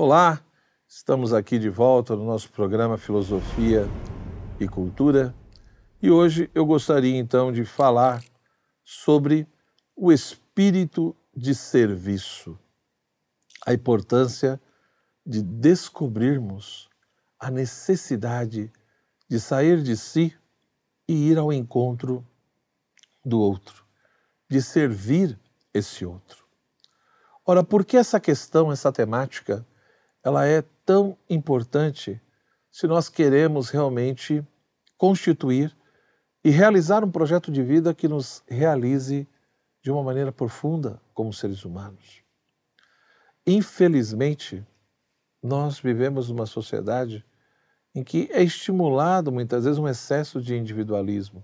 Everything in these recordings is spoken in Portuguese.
Olá, estamos aqui de volta no nosso programa Filosofia e Cultura e hoje eu gostaria então de falar sobre o espírito de serviço, a importância de descobrirmos a necessidade de sair de si e ir ao encontro do outro, de servir esse outro. Ora, por que essa questão, essa temática ela é tão importante se nós queremos realmente constituir e realizar um projeto de vida que nos realize de uma maneira profunda como seres humanos. Infelizmente, nós vivemos numa sociedade em que é estimulado muitas vezes um excesso de individualismo,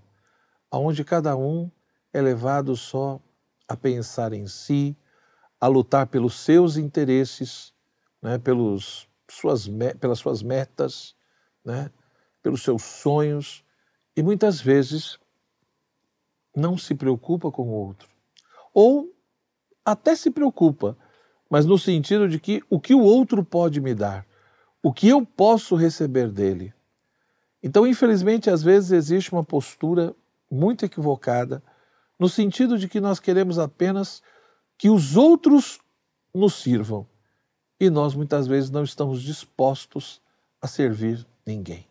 onde cada um é levado só a pensar em si, a lutar pelos seus interesses né, pelos suas, pelas suas metas, né, pelos seus sonhos, e muitas vezes não se preocupa com o outro. Ou até se preocupa, mas no sentido de que o que o outro pode me dar, o que eu posso receber dele. Então, infelizmente, às vezes existe uma postura muito equivocada, no sentido de que nós queremos apenas que os outros nos sirvam e nós muitas vezes não estamos dispostos a servir ninguém.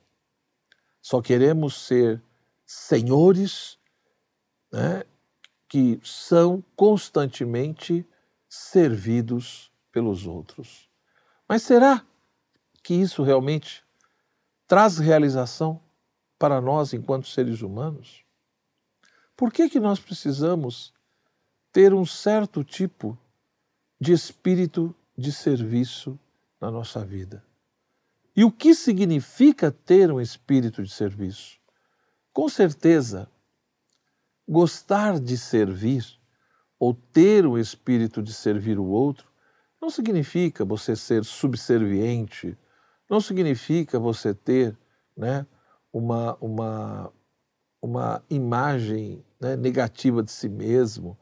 Só queremos ser senhores né, que são constantemente servidos pelos outros. Mas será que isso realmente traz realização para nós enquanto seres humanos? Por que, que nós precisamos ter um certo tipo de espírito de serviço na nossa vida. E o que significa ter um espírito de serviço? Com certeza, gostar de servir ou ter o espírito de servir o outro não significa você ser subserviente, não significa você ter né, uma, uma, uma imagem né, negativa de si mesmo,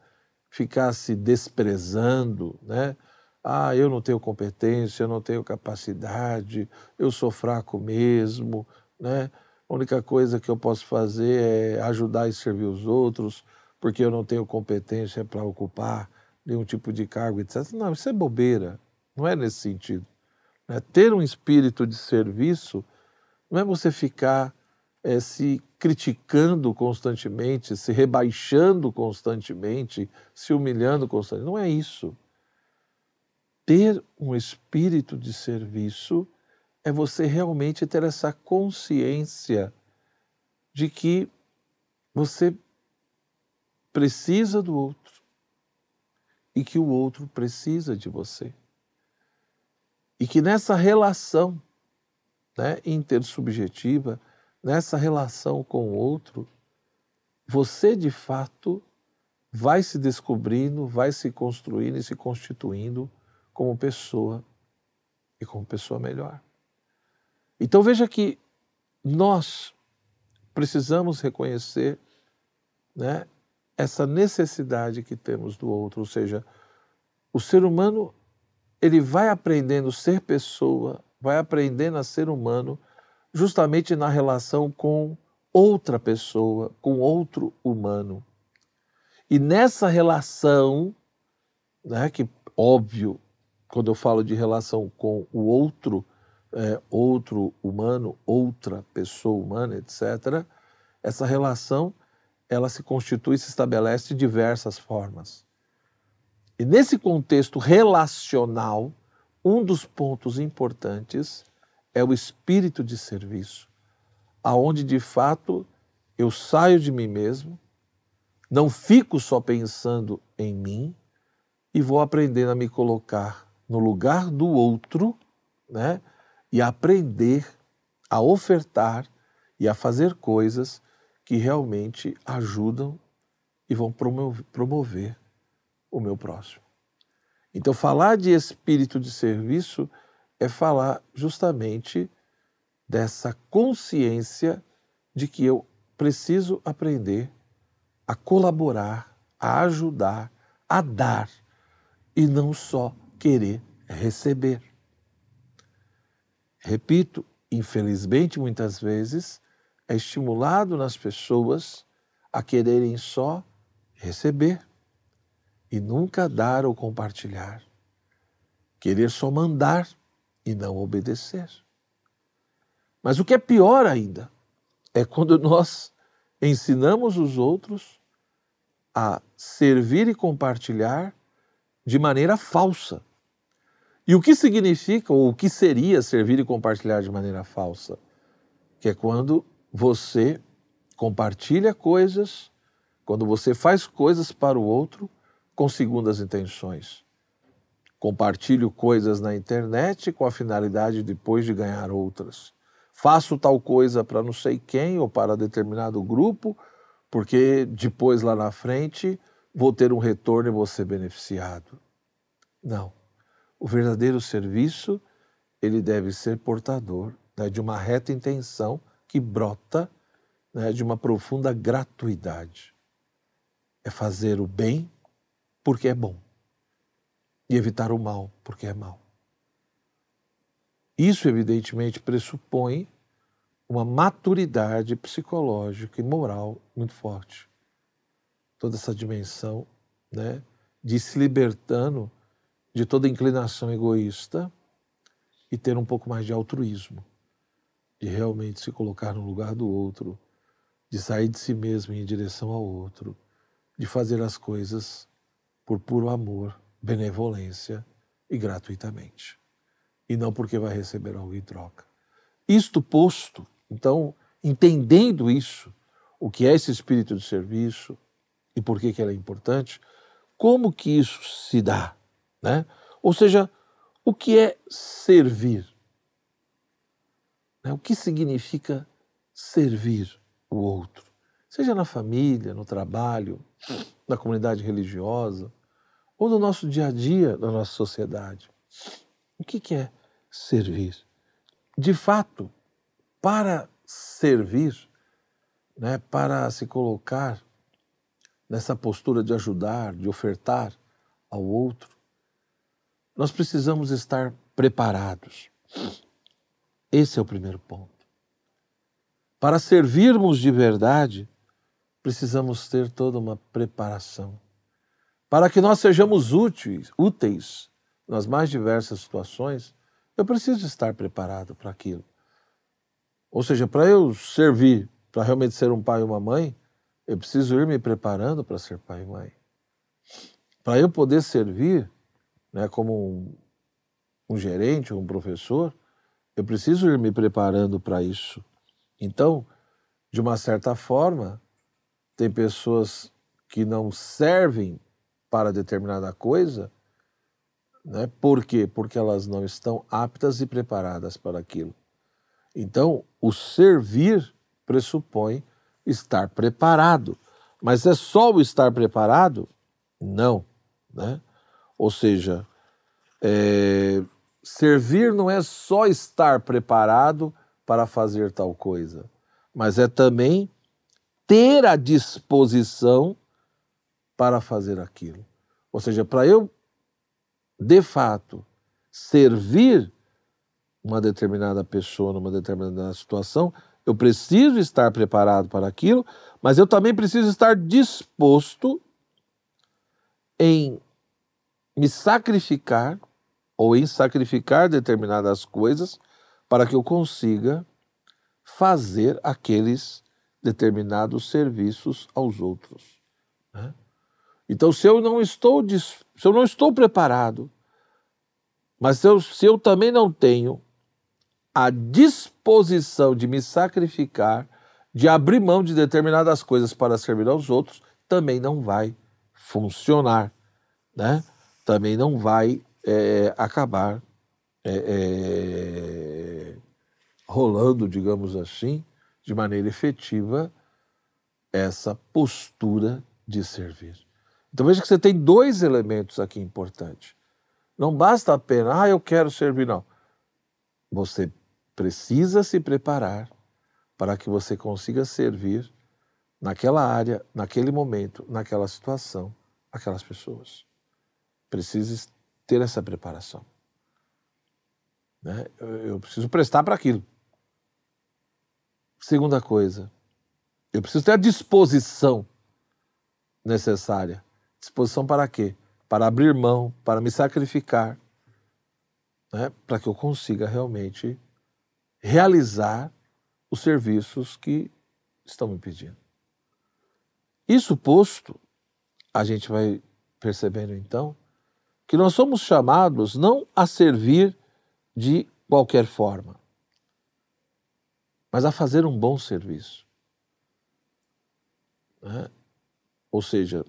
ficar se desprezando, né? Ah, eu não tenho competência, eu não tenho capacidade, eu sou fraco mesmo, né? A única coisa que eu posso fazer é ajudar e servir os outros, porque eu não tenho competência para ocupar nenhum tipo de cargo, etc. Não, isso é bobeira, não é nesse sentido. Né? Ter um espírito de serviço não é você ficar é, se criticando constantemente, se rebaixando constantemente, se humilhando constantemente. Não é isso. Ter um espírito de serviço é você realmente ter essa consciência de que você precisa do outro e que o outro precisa de você. E que nessa relação né, intersubjetiva, nessa relação com o outro, você de fato vai se descobrindo, vai se construindo e se constituindo como pessoa e como pessoa melhor. Então veja que nós precisamos reconhecer né, essa necessidade que temos do outro, ou seja, o ser humano ele vai aprendendo a ser pessoa, vai aprendendo a ser humano justamente na relação com outra pessoa, com outro humano. E nessa relação, né, que óbvio quando eu falo de relação com o outro, é, outro humano, outra pessoa humana, etc., essa relação ela se constitui se estabelece de diversas formas. E nesse contexto relacional, um dos pontos importantes é o espírito de serviço, aonde de fato eu saio de mim mesmo, não fico só pensando em mim e vou aprendendo a me colocar no lugar do outro, né? E aprender a ofertar e a fazer coisas que realmente ajudam e vão promover o meu próximo. Então, falar de espírito de serviço é falar justamente dessa consciência de que eu preciso aprender a colaborar, a ajudar, a dar e não só querer receber. repito, infelizmente muitas vezes é estimulado nas pessoas a quererem só receber e nunca dar ou compartilhar. Querer só mandar e não obedecer. Mas o que é pior ainda é quando nós ensinamos os outros a servir e compartilhar de maneira falsa. E o que significa, ou o que seria servir e compartilhar de maneira falsa? Que é quando você compartilha coisas, quando você faz coisas para o outro com segundas intenções. Compartilho coisas na internet com a finalidade depois de ganhar outras. Faço tal coisa para não sei quem ou para determinado grupo, porque depois lá na frente vou ter um retorno e vou ser beneficiado. Não. O verdadeiro serviço, ele deve ser portador né, de uma reta intenção que brota né, de uma profunda gratuidade. É fazer o bem porque é bom e evitar o mal porque é mal. Isso, evidentemente, pressupõe uma maturidade psicológica e moral muito forte. Toda essa dimensão né, de se libertando de toda inclinação egoísta e ter um pouco mais de altruísmo, de realmente se colocar no lugar do outro, de sair de si mesmo em direção ao outro, de fazer as coisas por puro amor, benevolência e gratuitamente, e não porque vai receber algo em troca. Isto posto, então, entendendo isso, o que é esse espírito de serviço e por que, que ele é importante, como que isso se dá? Né? Ou seja, o que é servir? Né? O que significa servir o outro? Seja na família, no trabalho, na comunidade religiosa, ou no nosso dia a dia, na nossa sociedade. O que é servir? De fato, para servir, né, para se colocar nessa postura de ajudar, de ofertar ao outro, nós precisamos estar preparados. Esse é o primeiro ponto. Para servirmos de verdade, precisamos ter toda uma preparação. Para que nós sejamos úteis, úteis nas mais diversas situações, eu preciso estar preparado para aquilo. Ou seja, para eu servir, para realmente ser um pai e uma mãe, eu preciso ir me preparando para ser pai e mãe. Para eu poder servir, né, como um, um gerente um professor, eu preciso ir me preparando para isso. Então, de uma certa forma, tem pessoas que não servem para determinada coisa, né? Por quê? Porque elas não estão aptas e preparadas para aquilo. Então, o servir pressupõe estar preparado. Mas é só o estar preparado? Não. Né? Ou seja, é, servir não é só estar preparado para fazer tal coisa, mas é também ter a disposição para fazer aquilo. Ou seja, para eu, de fato, servir uma determinada pessoa numa determinada situação, eu preciso estar preparado para aquilo, mas eu também preciso estar disposto em me sacrificar ou em sacrificar determinadas coisas para que eu consiga fazer aqueles determinados serviços aos outros. Né? Então, se eu não estou se eu não estou preparado, mas se eu, se eu também não tenho a disposição de me sacrificar, de abrir mão de determinadas coisas para servir aos outros, também não vai funcionar, né? Também não vai é, acabar é, é, rolando, digamos assim, de maneira efetiva essa postura de servir. Então veja que você tem dois elementos aqui importantes. Não basta apenas, ah, eu quero servir, não. Você precisa se preparar para que você consiga servir naquela área, naquele momento, naquela situação, aquelas pessoas. Precisa ter essa preparação. Né? Eu, eu preciso prestar para aquilo. Segunda coisa, eu preciso ter a disposição necessária. Disposição para quê? Para abrir mão, para me sacrificar, né? para que eu consiga realmente realizar os serviços que estão me pedindo. Isso posto, a gente vai percebendo então que nós somos chamados não a servir de qualquer forma, mas a fazer um bom serviço. Né? Ou seja,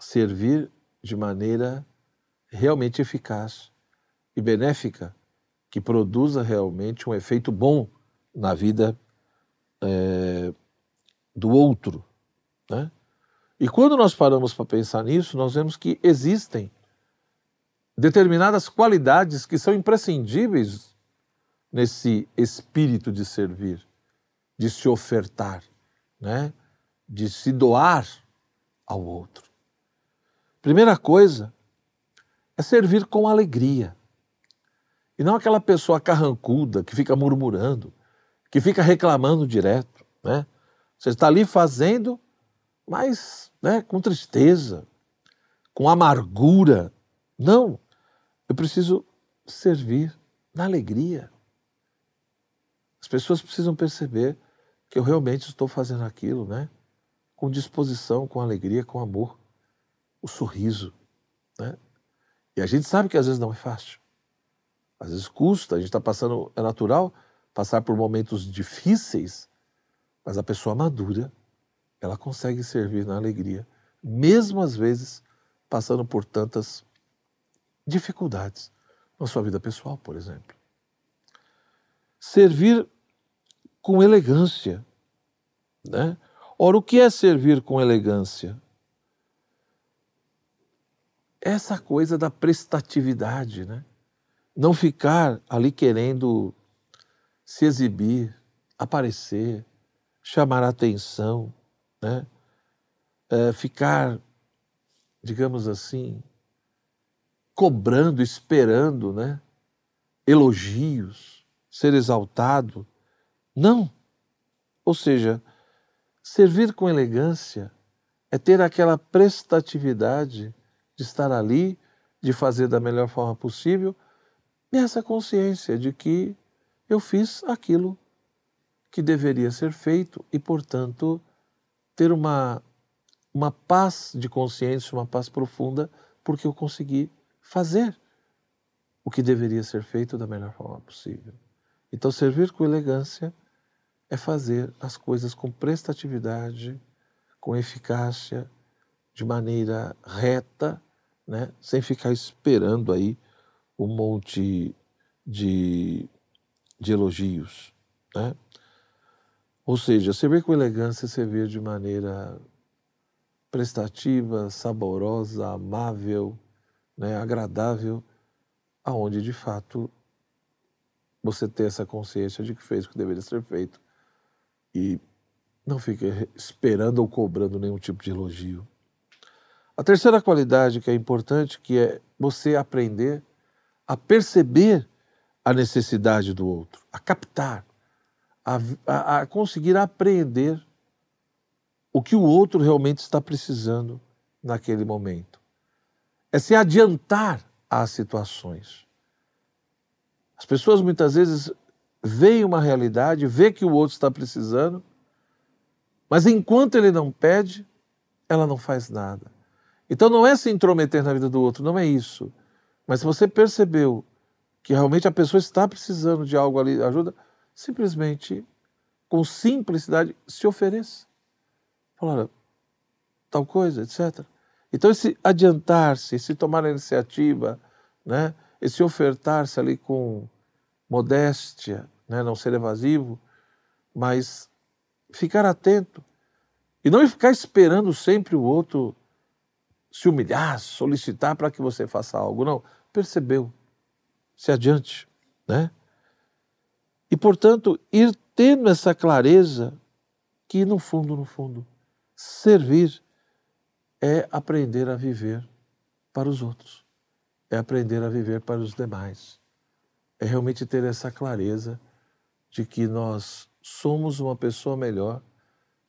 servir de maneira realmente eficaz e benéfica, que produza realmente um efeito bom na vida é, do outro. Né? E quando nós paramos para pensar nisso, nós vemos que existem determinadas qualidades que são imprescindíveis nesse espírito de servir, de se ofertar, né? de se doar ao outro. Primeira coisa é servir com alegria. E não aquela pessoa carrancuda que fica murmurando, que fica reclamando direto, né? Você está ali fazendo, mas né, com tristeza, com amargura. Não, eu preciso servir na alegria. As pessoas precisam perceber que eu realmente estou fazendo aquilo, né? Com disposição, com alegria, com amor, o sorriso, né? E a gente sabe que às vezes não é fácil. Às vezes custa, a gente está passando, é natural, passar por momentos difíceis, mas a pessoa madura, ela consegue servir na alegria, mesmo às vezes passando por tantas dificuldades na sua vida pessoal, por exemplo. Servir com elegância, né? Ora, o que é servir com elegância? Essa coisa da prestatividade, né? Não ficar ali querendo se exibir, aparecer, chamar a atenção, né? É, ficar, digamos assim, cobrando, esperando, né? Elogios, ser exaltado. Não. Ou seja, servir com elegância é ter aquela prestatividade de estar ali, de fazer da melhor forma possível, e essa consciência de que eu fiz aquilo que deveria ser feito e, portanto, ter uma, uma paz de consciência, uma paz profunda, porque eu consegui fazer o que deveria ser feito da melhor forma possível. Então, servir com elegância é fazer as coisas com prestatividade, com eficácia, de maneira reta, né? sem ficar esperando aí um monte de de elogios. Né? Ou seja, servir com elegância é servir de maneira prestativa, saborosa, amável, né, agradável, aonde de fato você tem essa consciência de que fez o que deveria ser feito e não fica esperando ou cobrando nenhum tipo de elogio. A terceira qualidade que é importante que é você aprender a perceber a necessidade do outro, a captar, a, a, a conseguir apreender o que o outro realmente está precisando naquele momento. É se adiantar às situações. As pessoas muitas vezes veem uma realidade, vê que o outro está precisando, mas enquanto ele não pede, ela não faz nada. Então não é se intrometer na vida do outro, não é isso. Mas se você percebeu que realmente a pessoa está precisando de algo ali, ajuda, simplesmente, com simplicidade, se ofereça. Falar, tal coisa, etc. Então, esse adiantar-se, esse tomar a iniciativa, né, esse ofertar-se ali com modéstia, né, não ser evasivo, mas ficar atento e não ficar esperando sempre o outro se humilhar, solicitar para que você faça algo. Não, percebeu se adiante, né? E, portanto, ir tendo essa clareza que, no fundo, no fundo, servir é aprender a viver para os outros, é aprender a viver para os demais, é realmente ter essa clareza de que nós somos uma pessoa melhor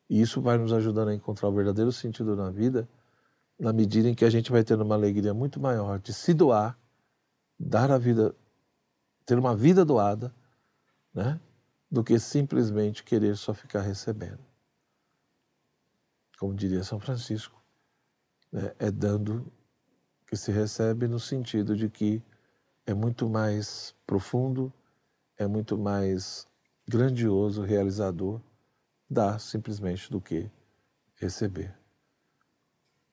e isso vai nos ajudando a encontrar o verdadeiro sentido na vida, na medida em que a gente vai tendo uma alegria muito maior de se doar, dar a vida, ter uma vida doada, né? do que simplesmente querer só ficar recebendo. Como diria São Francisco, né? é dando que se recebe no sentido de que é muito mais profundo, é muito mais grandioso, realizador, dar simplesmente do que receber.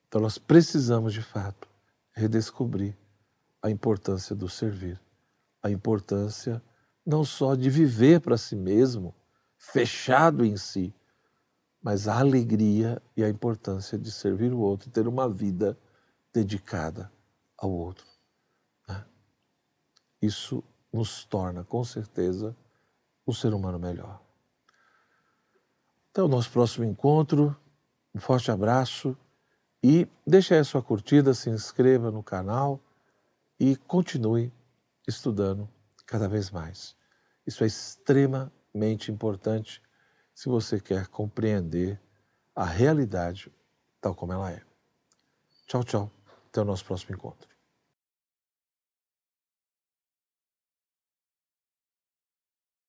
Então nós precisamos de fato redescobrir a importância do servir, a importância não só de viver para si mesmo, fechado em si, mas a alegria e a importância de servir o outro e ter uma vida dedicada ao outro. Né? Isso nos torna, com certeza, um ser humano melhor. Até o nosso próximo encontro. Um forte abraço e deixe aí a sua curtida, se inscreva no canal e continue estudando cada vez mais. Isso é extremamente importante se você quer compreender a realidade tal como ela é. Tchau, tchau. Até o nosso próximo encontro.